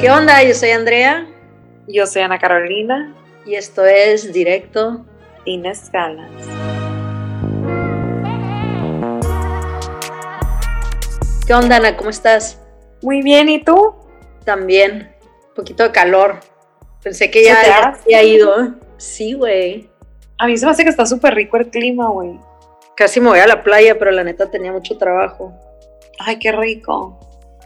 ¿Qué onda? Yo soy Andrea Yo soy Ana Carolina, y esto es Directo. sin escalas. ¿Qué onda, Ana? ¿Cómo estás? Muy bien, ¿y tú? También. Un poquito de calor. Pensé que ¿Se ya ya había ido. Sí, güey. A mí se me hace que está súper rico el clima, güey. Casi me voy a la playa, pero la neta tenía mucho trabajo. Ay, qué rico.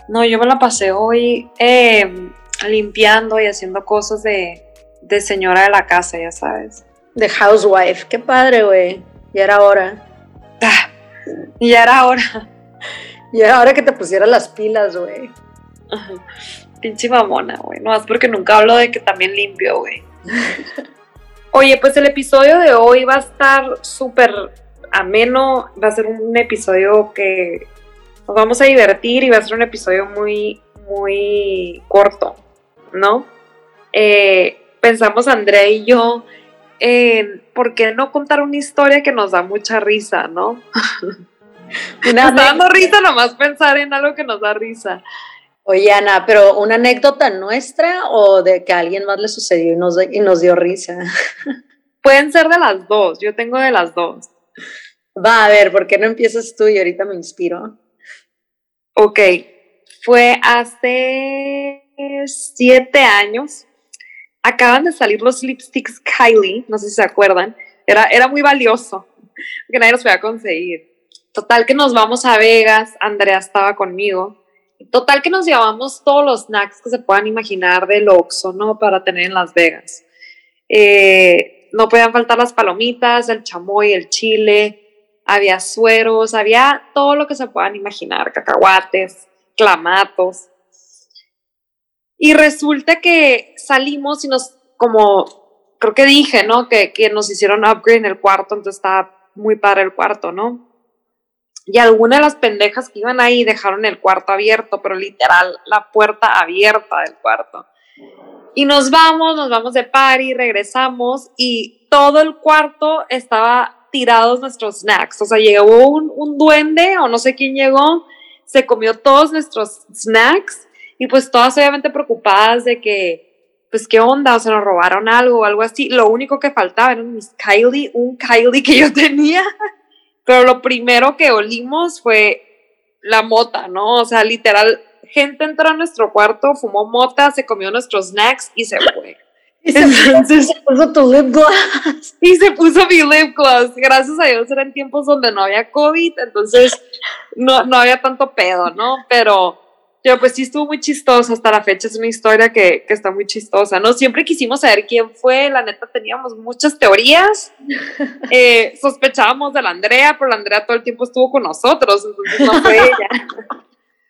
No, yo me la pasé hoy eh, limpiando y haciendo cosas de, de señora de la casa, ya sabes. De housewife. Qué padre, güey. Ya era hora. Ah, ya era hora. Y era hora que te pusieras las pilas, güey. Pinche mamona, güey. No más porque nunca hablo de que también limpio, güey. Oye, pues el episodio de hoy va a estar súper ameno. Va a ser un episodio que nos vamos a divertir y va a ser un episodio muy, muy corto, ¿no? Eh, pensamos Andrea y yo en por qué no contar una historia que nos da mucha risa, ¿no? Nos está dando risa nomás pensar en algo que nos da risa. Oye, Ana, pero ¿una anécdota nuestra o de que a alguien más le sucedió y nos, y nos dio risa? Pueden ser de las dos, yo tengo de las dos. Va, a ver, ¿por qué no empiezas tú y ahorita me inspiro? Ok, fue hace siete años. Acaban de salir los lipsticks Kylie, no sé si se acuerdan. Era, era muy valioso, que nadie los podía conseguir. Total que nos vamos a Vegas, Andrea estaba conmigo. Total que nos llevamos todos los snacks que se puedan imaginar del Oxxo, ¿no? Para tener en Las Vegas. Eh, no podían faltar las palomitas, el chamoy, el chile, había sueros, había todo lo que se puedan imaginar, cacahuates, clamatos. Y resulta que salimos y nos, como, creo que dije, ¿no? Que, que nos hicieron upgrade en el cuarto, entonces estaba muy padre el cuarto, ¿no? Y algunas de las pendejas que iban ahí dejaron el cuarto abierto, pero literal, la puerta abierta del cuarto. Y nos vamos, nos vamos de party, regresamos y todo el cuarto estaba tirados nuestros snacks. O sea, llegó un, un duende o no sé quién llegó, se comió todos nuestros snacks y pues todas obviamente preocupadas de que, pues qué onda, o sea, nos robaron algo o algo así. Lo único que faltaba eran mis Kylie, un Kylie que yo tenía. Pero lo primero que olimos fue la mota, ¿no? O sea, literal, gente entró a nuestro cuarto, fumó mota, se comió nuestros snacks y se fue. Y se Entonces- se puso tu lip gloss. Y se puso mi lip gloss. Gracias a Dios eran tiempos donde no había COVID, entonces no, no había tanto pedo, ¿no? Pero, pero pues sí estuvo muy chistoso hasta la fecha. Es una historia que, que está muy chistosa, ¿no? Siempre quisimos saber quién fue. La neta teníamos muchas teorías. Eh, sospechábamos de la Andrea, pero la Andrea todo el tiempo estuvo con nosotros, entonces no fue ella.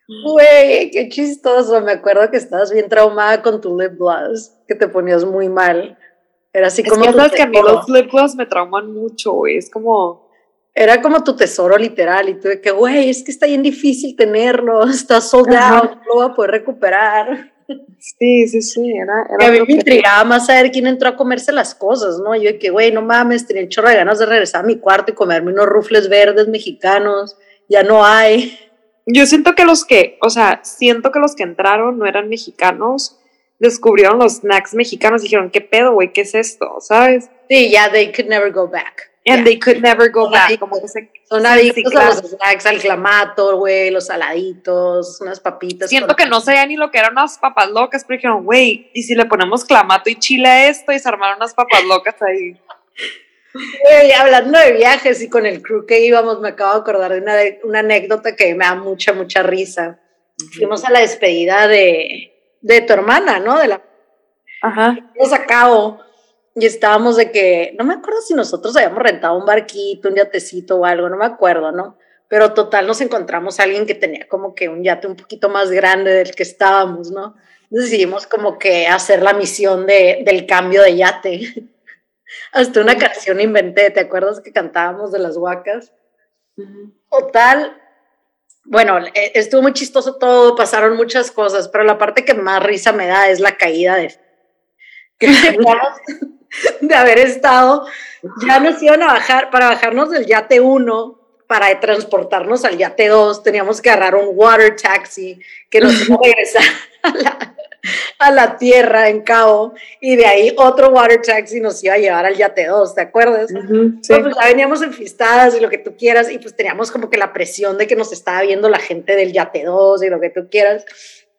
Güey, qué chistoso. Me acuerdo que estabas bien traumada con tu lip gloss, que te ponías muy mal. Era así Es como sabes que a mí los lip gloss me trauman mucho, güey. Es como. Era como tu tesoro literal. Y tú de que, güey, es que está bien difícil tenerlo. Está sold Ajá. out, no lo voy a poder recuperar. Sí, sí, sí. Era, Y a era mí me que- intrigaba más saber quién entró a comerse las cosas, ¿no? Yo de que, güey, no mames, tenía un chorro de ganas de regresar a mi cuarto y comerme unos rufles verdes mexicanos. Ya no hay. Yo siento que los que, o sea, siento que los que entraron no eran mexicanos, descubrieron los snacks mexicanos y dijeron, ¿qué pedo, güey? ¿Qué es esto? ¿Sabes? Sí, ya, they could never go back. And they could never go Son back. adictos. Como que se, Son adictos a los snacks, al clamato, güey, los saladitos, unas papitas. Siento que no sabían ni lo que eran unas papas locas, pero dijeron, güey, ¿y si le ponemos clamato y chile a esto? Y se armaron unas papas locas ahí. Güey, hablando de viajes y con el crew que íbamos, me acabo de acordar de una, una anécdota que me da mucha, mucha risa. Fuimos a la despedida de, de tu hermana, ¿no? De la Ajá. fuimos a cabo y estábamos de que, no me acuerdo si nosotros habíamos rentado un barquito, un yatecito o algo, no me acuerdo, ¿no? Pero total nos encontramos a alguien que tenía como que un yate un poquito más grande del que estábamos, ¿no? Decidimos como que hacer la misión de, del cambio de yate. Hasta una canción inventé, ¿te acuerdas que cantábamos de las huacas? Total, bueno, eh, estuvo muy chistoso todo, pasaron muchas cosas, pero la parte que más risa me da es la caída de de haber estado, ya nos iban a bajar, para bajarnos del yate 1, para transportarnos al yate 2, teníamos que agarrar un water taxi que nos iba a regresar a la, a la tierra en Cabo y de ahí otro water taxi nos iba a llevar al Yate 2, ¿te acuerdas? sí. pues ya veníamos enfistadas y lo que tú quieras y pues teníamos como que la presión de que nos estaba viendo la gente del Yate 2 y lo que tú quieras.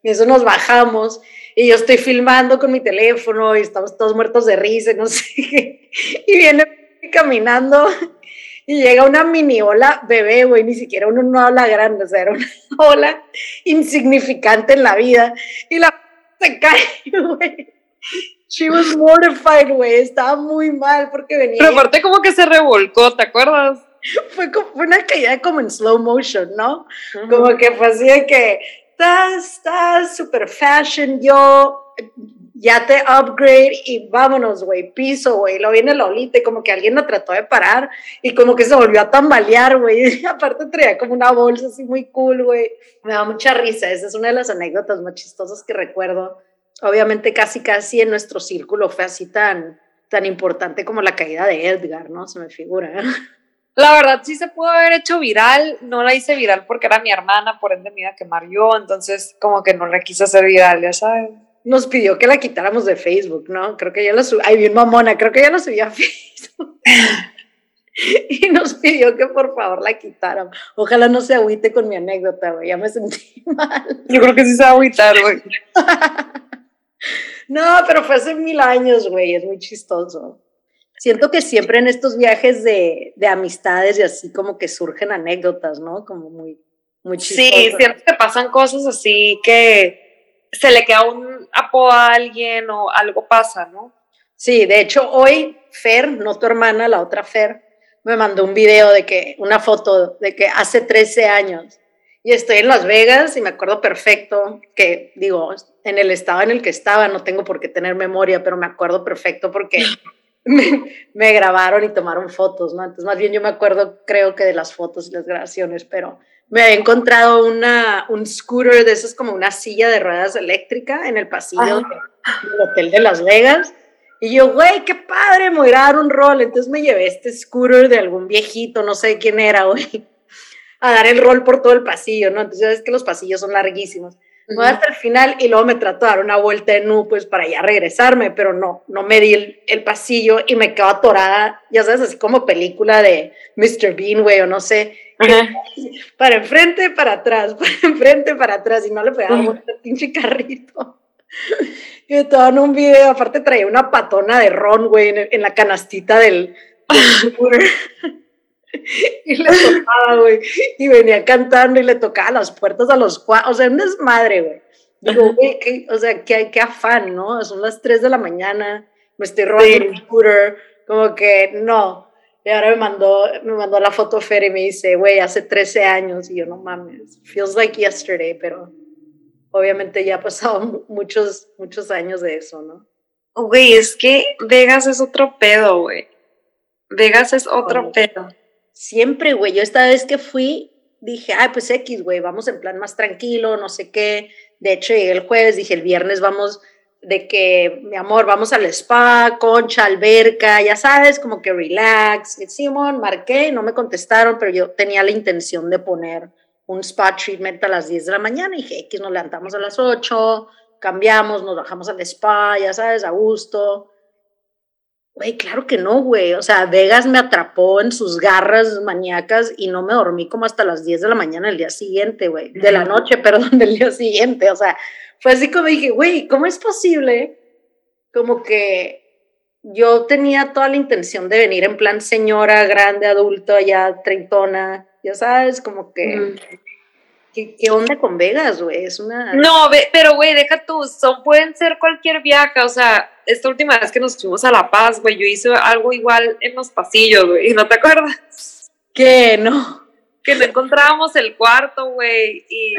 Y eso nos bajamos y yo estoy filmando con mi teléfono y estamos todos muertos de risa, no sé qué. Y viene caminando y llega una mini ola bebé, güey, ni siquiera una, una ola grande, o sea, era una ola insignificante en la vida. Y la se cae, güey. She was mortified, güey. Estaba muy mal porque venía. Pero aparte, como que se revolcó, ¿te acuerdas? Fue, como, fue una caída como en slow motion, ¿no? Como que fue así de que estás, estás super fashion, yo ya te upgrade y vámonos, güey, piso, güey. Lo viene Lolita y como que alguien lo trató de parar y como que se volvió a tambalear, güey. Aparte traía como una bolsa así muy cool, güey. Me da mucha risa. Esa es una de las anécdotas más chistosas que recuerdo obviamente casi casi en nuestro círculo fue así tan, tan importante como la caída de Edgar, ¿no? Se me figura. La verdad sí se pudo haber hecho viral, no la hice viral porque era mi hermana, por ende me iba a quemar yo, entonces como que no la quise hacer viral, ya sabes. Nos pidió que la quitáramos de Facebook, ¿no? Creo que ya la subí, ay, bien mamona, creo que ya la subí a Facebook. y nos pidió que por favor la quitaran. Ojalá no se agüite con mi anécdota, güey, ya me sentí mal. Yo creo que sí se va a agüitar, güey. No, pero fue hace mil años, güey, es muy chistoso. Siento que siempre en estos viajes de, de amistades y así como que surgen anécdotas, ¿no? Como muy, muy chistosas. Sí, siempre te pasan cosas así que se le queda un apodo a alguien o algo pasa, ¿no? Sí, de hecho hoy Fer, no tu hermana, la otra Fer, me mandó un video de que, una foto de que hace 13 años y estoy en Las Vegas y me acuerdo perfecto que, digo, en el estado en el que estaba, no tengo por qué tener memoria, pero me acuerdo perfecto porque me, grabaron y tomaron fotos, ¿no? Entonces, más bien yo me acuerdo, creo que de las fotos y las grabaciones, pero me había encontrado una, un scooter de esos como una silla de ruedas eléctrica en el pasillo del hotel de Las Vegas. Y yo, güey, qué padre, me voy a dar un rol. Entonces me llevé este scooter de algún viejito, no sé quién era, güey a dar el rol por todo el pasillo, ¿no? Entonces, es que los pasillos son larguísimos. Voy hasta el final y luego me trato de dar una vuelta de nu, pues para ya regresarme, pero no, no me di el, pasillo y me quedo atorada, ya sabes, así como película de Mr. Bean, güey, o no sé, para enfrente, para atrás, para enfrente, para atrás, y no le dar vuelta al pinche carrito. Y todo en un video, aparte traía una patona de ron, güey, en, la canastita del, del y le tocaba, güey. Y venía cantando y le tocaba las puertas a los cuatro. O sea, un desmadre, güey. Digo, güey, o sea, qué, qué afán, ¿no? Son las 3 de la mañana, me estoy robando un scooter, como que no. Y ahora me mandó, me mandó la foto Fer y me dice, güey, hace 13 años. Y yo, no mames, feels like yesterday, pero obviamente ya ha pasado muchos, muchos años de eso, ¿no? Güey, es que Vegas es otro pedo, güey. Vegas es otro pedo. Siempre, güey. Yo esta vez que fui, dije, ay, pues X, güey, vamos en plan más tranquilo, no sé qué. De hecho, llegué el jueves, dije, el viernes vamos de que, mi amor, vamos al spa, concha, alberca, ya sabes, como que relax. Simón, marqué, no me contestaron, pero yo tenía la intención de poner un spa treatment a las 10 de la mañana y dije, X, nos levantamos a las 8, cambiamos, nos bajamos al spa, ya sabes, a gusto. Güey, claro que no, güey. O sea, Vegas me atrapó en sus garras maníacas y no me dormí como hasta las 10 de la mañana del día siguiente, güey. De la noche, perdón, del día siguiente. O sea, fue así como dije, güey, ¿cómo es posible? Como que yo tenía toda la intención de venir en plan señora, grande, adulto, ya treintona, ya sabes, como que... ¿Qué, onda con Vegas, güey? Es una... No, pero güey, deja tú, son, pueden ser cualquier viaje, o sea, esta última vez que nos fuimos a La Paz, güey, yo hice algo igual en los pasillos, güey, ¿no te acuerdas? ¿Qué? No. Que no encontrábamos el cuarto, güey, y,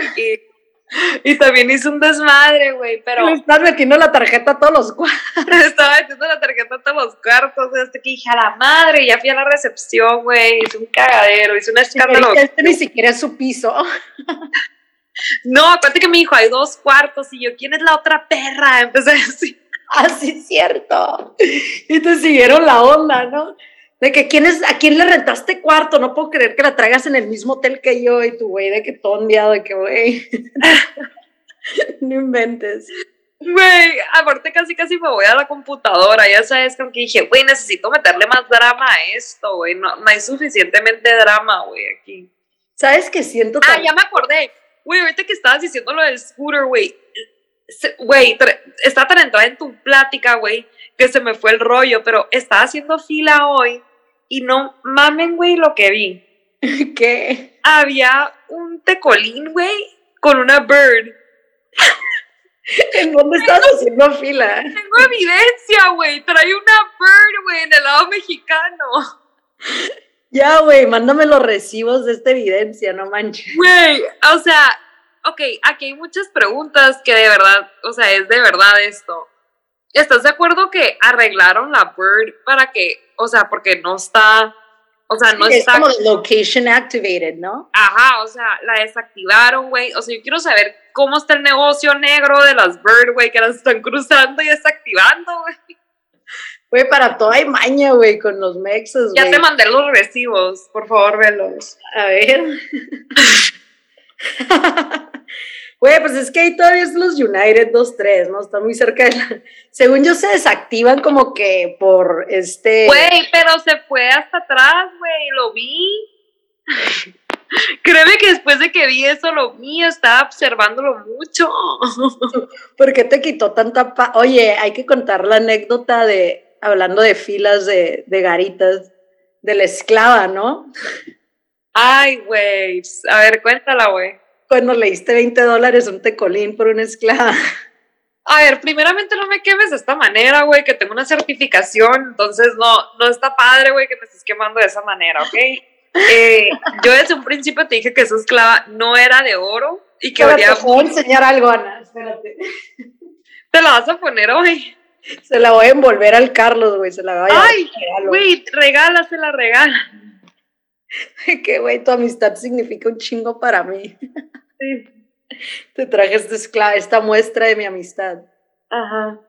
y, también hice un desmadre, güey, pero... Le estás metiendo la tarjeta a todos los cuartos. Estaba metiendo la tarjeta a todos los cuartos, hasta que dije, a la madre, ya fui a la recepción, güey, hice un cagadero, hice un escándalo. este ni siquiera es su piso. no, aparte que me dijo, hay dos cuartos, y yo, ¿quién es la otra perra? Empecé a decir... Ah, sí, cierto. Y te siguieron la onda, ¿no? De que ¿quién es, a quién le rentaste cuarto, no puedo creer que la traigas en el mismo hotel que yo y tu güey, de que todo enviado, de que güey. no inventes. Güey, aparte casi casi me voy a la computadora, ya sabes, con que dije, güey, necesito meterle más drama a esto, güey, no, no hay suficientemente drama, güey, aquí. ¿Sabes qué siento? Ah, ya me acordé. Güey, ahorita que estabas diciendo lo del scooter, güey, güey, está tan entrada en tu plática, güey, que se me fue el rollo, pero estaba haciendo fila hoy y no mamen, güey, lo que vi. ¿Qué? Había un tecolín, güey, con una bird. ¿En dónde estás haciendo fila? Tengo evidencia, güey. Trae una bird, güey, en el lado mexicano. Ya, güey, mándame los recibos de esta evidencia, no manches. Güey, o sea, ok, aquí hay muchas preguntas que de verdad, o sea, es de verdad esto. ¿Estás de acuerdo que arreglaron la bird para que, o sea, porque no está o sea, no es como location activated, ¿no? Ajá, o sea, la desactivaron, güey. O sea, yo quiero saber cómo está el negocio negro de las Bird, güey, que las están cruzando y desactivando, güey. Güey, para todo hay maña, güey, con los mexos, Ya te mandé los recibos, por favor, velos. A ver. Güey, pues es que ahí todavía es los United 2-3, ¿no? Está muy cerca de la... Según yo, se desactivan como que por este... Güey, pero se fue hasta atrás, güey, lo vi. Créeme que después de que vi eso, lo vi, estaba observándolo mucho. ¿Por qué te quitó tanta... Pa Oye, hay que contar la anécdota de, hablando de filas de, de garitas, de la esclava, ¿no? Ay, güey, a ver, cuéntala, güey cuando le diste 20 dólares un tecolín por una esclava. A ver, primeramente no me quemes de esta manera, güey, que tengo una certificación, entonces no, no está padre, güey, que me estés quemando de esa manera, ¿ok? Eh, yo desde un principio te dije que esa esclava no era de oro y que Te voy a enseñar algo, Ana, espérate. ¿Te la vas a poner hoy? Se la voy a envolver al Carlos, güey, se la voy a Ay, güey, regálasela, regala. que, güey, tu amistad significa un chingo para mí. Sí. Te traje esta, esta muestra de mi amistad. Ajá.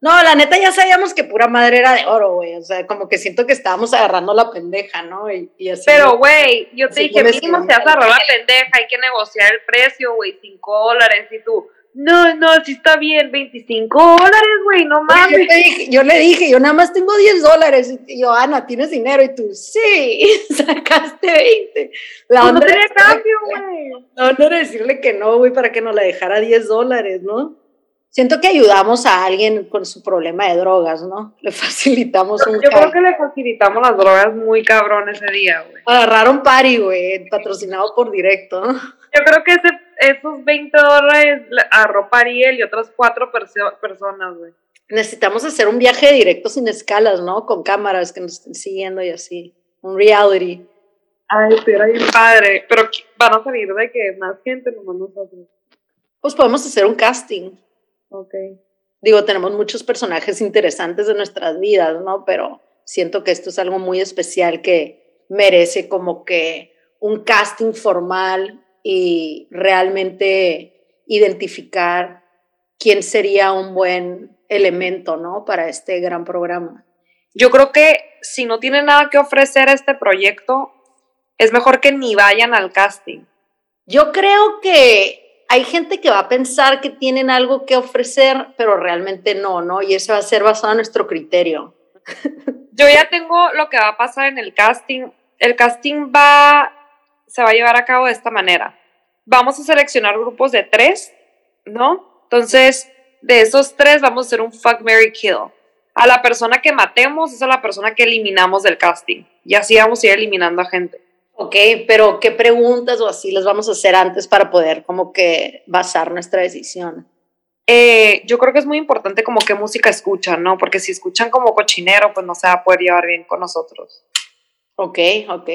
No, la neta ya sabíamos que pura madre era de oro, güey. O sea, como que siento que estábamos agarrando la pendeja, ¿no? Y, así. Pero, güey, yo te dije, mínimo se agarró la pendeja, hay que negociar el precio, güey, cinco dólares. Y tú, no, no, sí está bien, 25 dólares, güey, no mames. Yo, le dije, yo nada más tengo 10 dólares. Y yo, Ana, ¿tienes dinero? Y tú, sí, sacaste 20. La pues no tenía cambio, güey. No, no era decirle que no, güey, para que nos la dejara 10 dólares, ¿no? Siento que ayudamos a alguien con su problema de drogas, ¿no? Le facilitamos un Yo creo que le facilitamos las drogas muy cabrón ese día, güey. Agarraron party, güey, patrocinado por directo. Yo creo que ese esos 20 dólares a ropa Ariel y otras cuatro personas, güey. Necesitamos hacer un viaje directo sin escalas, ¿no? Con cámaras que nos estén siguiendo y así. Un reality. Ay, pero bien padre. Pero van a salir de que más gente, nomás nosotros. Pues podemos hacer un casting. Ok. Digo, tenemos muchos personajes interesantes de nuestras vidas, ¿no? Pero siento que esto es algo muy especial que merece como que un casting formal y realmente identificar quién sería un buen elemento, ¿no? Para este gran programa. Yo creo que si no tienen nada que ofrecer a este proyecto, es mejor que ni vayan al casting. Yo creo que hay gente que va a pensar que tienen algo que ofrecer, pero realmente no, ¿no? Y eso va a ser basado en nuestro criterio. Yo ya tengo lo que va a pasar en el casting. El casting va se va a llevar a cabo de esta manera. Vamos a seleccionar grupos de tres, ¿no? Entonces, de esos tres vamos a hacer un fuck, Mary kill. A la persona que matemos es a la persona que eliminamos del casting. Y así vamos a ir eliminando a gente. Ok, pero ¿qué preguntas o así les vamos a hacer antes para poder como que basar nuestra decisión? Eh, yo creo que es muy importante como qué música escuchan, ¿no? Porque si escuchan como cochinero, pues no se va a poder llevar bien con nosotros. Ok, ok.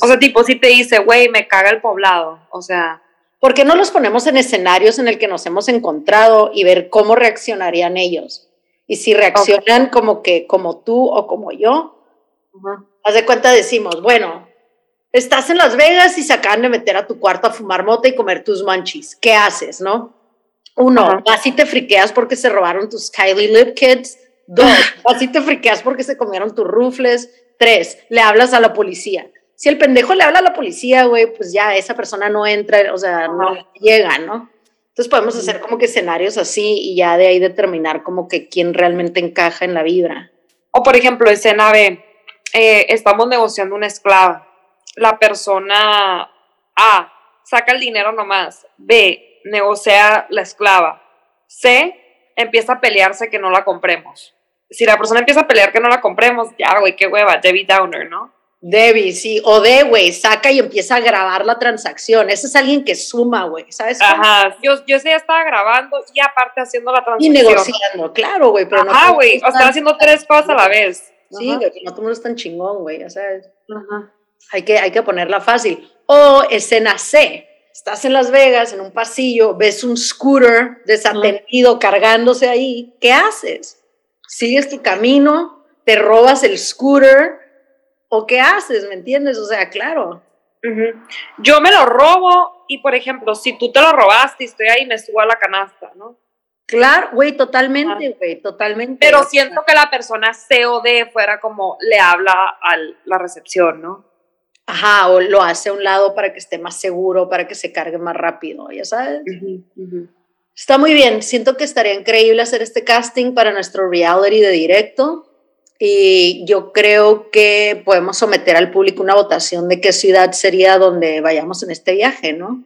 O sea, tipo, si te dice, güey, me caga el poblado, o sea... ¿Por qué no los ponemos en escenarios en el que nos hemos encontrado y ver cómo reaccionarían ellos? Y si reaccionan como que, como tú o como yo, haz de cuenta decimos, bueno, estás en Las Vegas y se acaban de meter a tu cuarto a fumar mota y comer tus manchis. ¿Qué haces, no? Uno, así te friqueas porque se robaron tus Kylie Lip Kids. Dos, así te friqueas porque se comieron tus rufles. Tres, le hablas a la policía. Si el pendejo le habla a la policía, güey, pues ya esa persona no entra, o sea, no llega, ¿no? Entonces podemos hacer como que escenarios así y ya de ahí determinar como que quién realmente encaja en la vibra. O por ejemplo, escena B, eh, estamos negociando una esclava. La persona A saca el dinero nomás. B negocia la esclava. C empieza a pelearse que no la compremos. Si la persona empieza a pelear que no la compremos, ya, güey, qué hueva, Debbie Downer, ¿no? Debbie, sí, o de, güey, saca y empieza a grabar la transacción. Ese es alguien que suma, güey, ¿sabes? Ajá, yo, yo sí estaba grabando y aparte haciendo la transacción. Y negociando, claro, güey, pero Ajá, güey, o sea, haciendo tres cosas a la vez. Sí, güey, no todo el mundo es tan chingón, güey, o sea, Ajá. Hay, que, hay que ponerla fácil. O escena C, estás en Las Vegas, en un pasillo, ves un scooter desatendido cargándose ahí, ¿qué haces? ¿Sigues tu camino? ¿Te robas el scooter? ¿O qué haces? ¿Me entiendes? O sea, claro. Yo me lo robo y, por ejemplo, si tú te lo robaste y estoy ahí, me subo a la canasta, ¿no? Claro, güey, totalmente, güey, totalmente. Pero siento que la persona C o D fuera como le habla a la recepción, ¿no? Ajá, o lo hace a un lado para que esté más seguro, para que se cargue más rápido, ya sabes. Está muy bien, siento que estaría increíble hacer este casting para nuestro reality de directo. Y yo creo que podemos someter al público una votación de qué ciudad sería donde vayamos en este viaje, ¿no?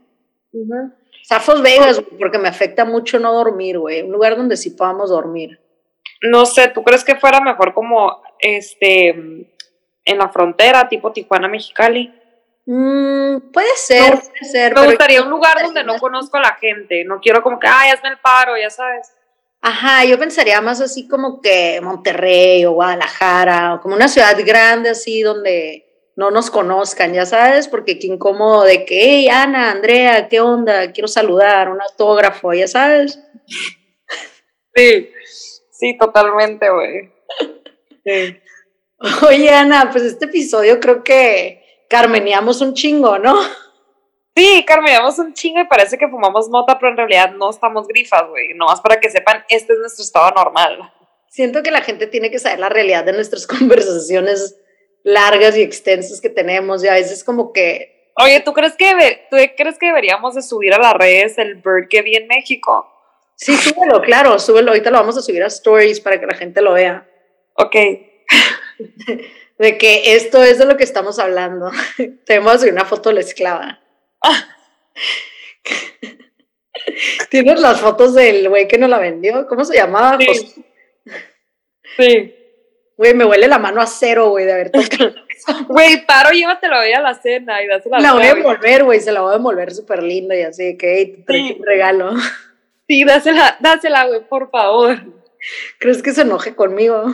Uh Zafos Vegas, porque me afecta mucho no dormir, güey. Un lugar donde sí podamos dormir. No sé, ¿tú crees que fuera mejor como este en la frontera, tipo Tijuana, Mexicali? Mm, puede ser, puede ser. Me gustaría un lugar donde no conozco a la gente. No quiero como que, ay, hazme el paro, ya sabes. Ajá, yo pensaría más así como que Monterrey o Guadalajara, o como una ciudad grande así donde no nos conozcan, ya sabes, porque qué incómodo de que, hey, Ana, Andrea, ¿qué onda? Quiero saludar, un autógrafo, ya sabes. Sí, sí, totalmente, güey. Oye, Ana, pues este episodio creo que carmeneamos un chingo, ¿no? Sí, carmeneamos un chingo y parece que fumamos mota, pero en realidad no estamos grifas, güey. Nomás para que sepan, este es nuestro estado normal. Siento que la gente tiene que saber la realidad de nuestras conversaciones largas y extensas que tenemos y a veces como que... Oye, ¿tú crees que, ¿tú crees que deberíamos de subir a las redes el bird que vi en México? Sí, súbelo, claro, súbelo. Ahorita lo vamos a subir a stories para que la gente lo vea. Ok. De que esto es de lo que estamos hablando. Tenemos una foto de la esclava. Tienes las fotos del güey que nos la vendió. ¿Cómo se llamaba? Sí. sí. Güey, me huele la mano a cero, güey, de haber tocado. Güey, paro, llévatelo hoy a la cena y dásela La voy a envolver, güey, se la voy a envolver súper linda y así, que te sí. un regalo. Sí, dásela, dásela, güey, por favor. ¿Crees que se enoje conmigo?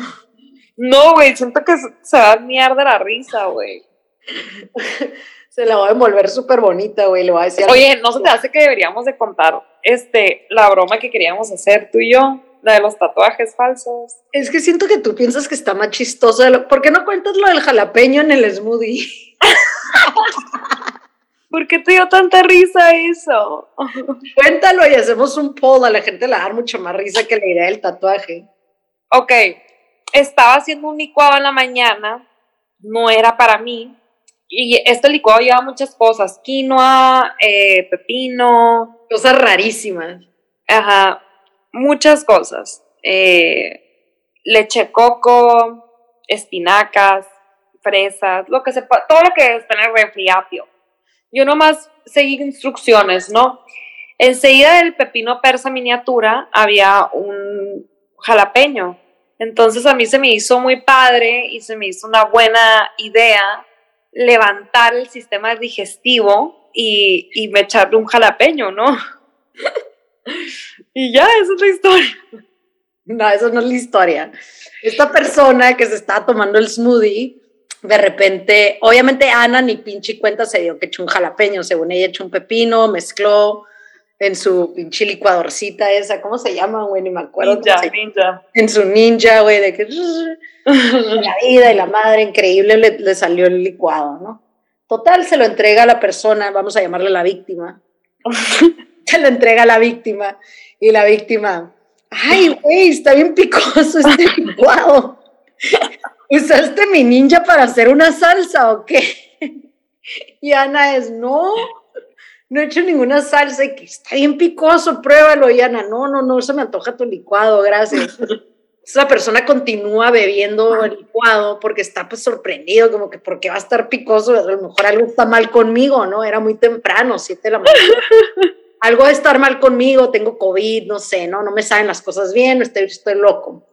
No, güey, siento que se va a mierda la risa, güey. se la voy a envolver súper bonita, güey, le voy a decir. Oye, ¿no se te hace que deberíamos de contar este, la broma que queríamos hacer tú y yo? La de los tatuajes falsos. Es que siento que tú piensas que está más chistoso. ¿Por qué no cuentas lo del jalapeño en el smoothie? ¿Por qué te dio tanta risa eso? Cuéntalo y hacemos un poll. A la gente le va a dar mucho más risa que la idea del tatuaje. Ok. Estaba haciendo un licuado en la mañana. No era para mí. Y este licuado lleva muchas cosas. Quinoa, eh, pepino. Cosas rarísimas. Ajá muchas cosas. Eh, leche coco, espinacas, fresas, lo que se todo lo que está en el refri Yo nomás seguí instrucciones, ¿no? Enseguida del pepino persa miniatura había un jalapeño. Entonces a mí se me hizo muy padre y se me hizo una buena idea levantar el sistema digestivo y, y me echarle un jalapeño, ¿no? y ya, esa es la historia. No, eso no es la historia. Esta persona que se estaba tomando el smoothie, de repente, obviamente Ana ni pinche cuenta se dio que echó un jalapeño, según ella echó un pepino, mezcló en su pinche licuadorcita esa, ¿cómo se llama, güey? Ni me acuerdo. Ninja, ninja. En su ninja, güey, de que la vida y la madre, increíble, le, le salió el licuado, ¿no? Total, se lo entrega a la persona, vamos a llamarle la víctima. se lo entrega a la víctima y la víctima, ay, güey, está bien picoso este licuado. ¿Usaste mi ninja para hacer una salsa o qué? Y Ana es, no, no he hecho ninguna salsa y que está bien picoso, pruébalo, y Ana, no, no, no, se me antoja tu licuado, gracias. Esa persona continúa bebiendo el licuado porque está pues sorprendido, como que porque va a estar picoso, a lo mejor algo está mal conmigo, ¿no? Era muy temprano, siete de la mañana. algo de estar mal conmigo, tengo COVID, no sé, ¿no? No me saben las cosas bien, estoy, estoy loco.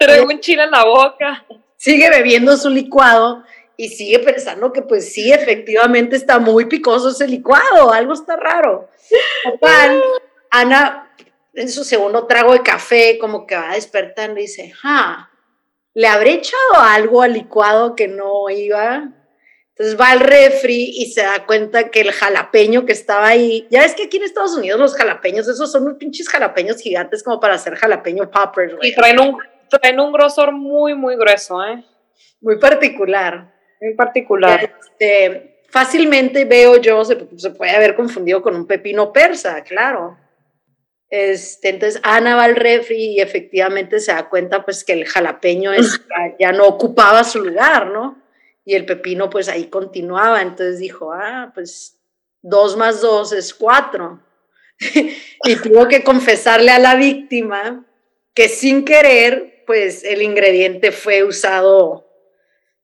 Traigo un chile en la boca. Sigue bebiendo su licuado y sigue pensando que pues sí, efectivamente está muy picoso ese licuado, algo está raro. Total, Ana en su segundo trago de café como que va despertando y dice, ah, ¿le habré echado algo al licuado que no iba? Entonces va al refri y se da cuenta que el jalapeño que estaba ahí, ya ves que aquí en Estados Unidos los jalapeños, esos son unos pinches jalapeños gigantes como para hacer jalapeño poppers. Y traen un, traen un grosor muy, muy grueso, ¿eh? Muy particular. Muy particular. Este, fácilmente veo yo, se, se, puede haber confundido con un pepino persa, claro. Este, entonces Ana va al refri y efectivamente se da cuenta pues que el jalapeño es, ya no ocupaba su lugar, ¿no? y el pepino pues ahí continuaba, entonces dijo, ah, pues dos más dos es cuatro. y tuvo que confesarle a la víctima que sin querer, pues el ingrediente fue usado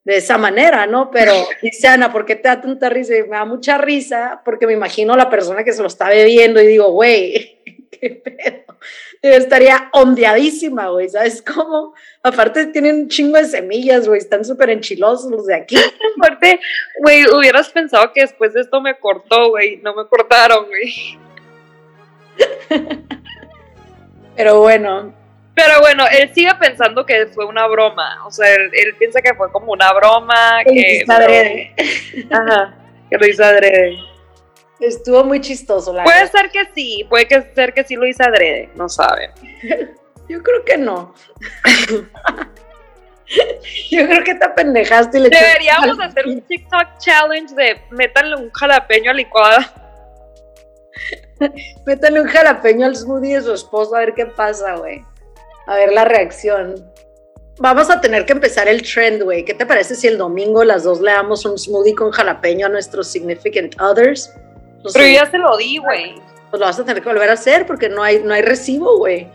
de esa manera, ¿no? Pero dice Ana, ¿por qué te da tanta risa? Y me da mucha risa porque me imagino la persona que se lo está bebiendo y digo, güey, qué pedo. Yo estaría ondeadísima, güey, ¿sabes cómo? Aparte tienen un chingo de semillas, güey, están súper enchilosos los de aquí. Aparte, güey, hubieras pensado que después de esto me cortó, güey, no me cortaron, güey. Pero bueno. Pero bueno, él sigue pensando que fue una broma, o sea, él, piensa que fue como una broma, que... adrede. Ajá, que lo hizo adrede. Estuvo muy chistoso, la Puede ser que sí, puede ser que sí lo hizo adrede, no saben. Yo creo que no. Yo creo que te apendejaste y le Deberíamos hacer un TikTok challenge de métanle un jalapeño a licuada. métanle un jalapeño al smoothie de su esposo a ver qué pasa, güey. A ver la reacción. Vamos a tener que empezar el trend, güey. ¿Qué te parece si el domingo las dos le damos un smoothie con jalapeño a nuestros significant others? Pero yo ya se lo di, güey. Pues lo vas a tener que volver a hacer porque no hay, no hay recibo, güey.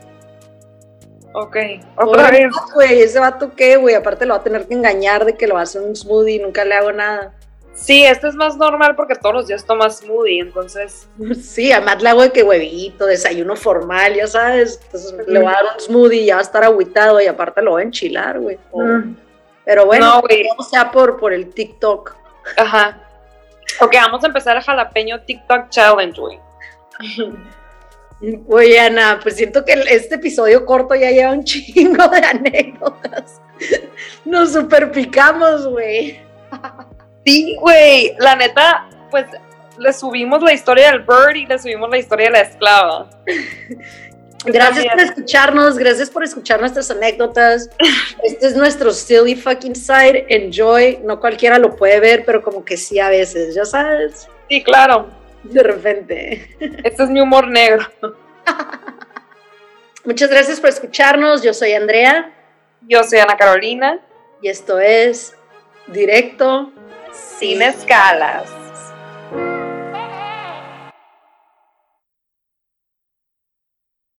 Ok, otra vez. Güey, ese vato qué, güey. Aparte lo va a tener que engañar de que lo hace un smoothie, nunca le hago nada. Sí, este es más normal porque todos los días toma smoothie, entonces. Sí, además le hago de que huevito, desayuno formal, ya sabes. Entonces le voy a dar un smoothie y ya va a estar agüitado y aparte lo voy a enchilar, güey. Mm. Pero bueno, no, sea por, por el TikTok. Ajá. Ok, vamos a empezar el jalapeño TikTok Challenge, güey. Oye, Ana, pues siento que este episodio corto ya lleva un chingo de anécdotas. Nos super picamos, güey. Sí, güey. La neta, pues le subimos la historia del bird y le subimos la historia de la esclava. Gracias por escucharnos, gracias por escuchar nuestras anécdotas. Este es nuestro silly fucking side. Enjoy. No cualquiera lo puede ver, pero como que sí a veces, ya sabes. Sí, claro. De repente. Este es mi humor negro. Muchas gracias por escucharnos. Yo soy Andrea. Yo soy Ana Carolina. Y esto es Directo sin escalas.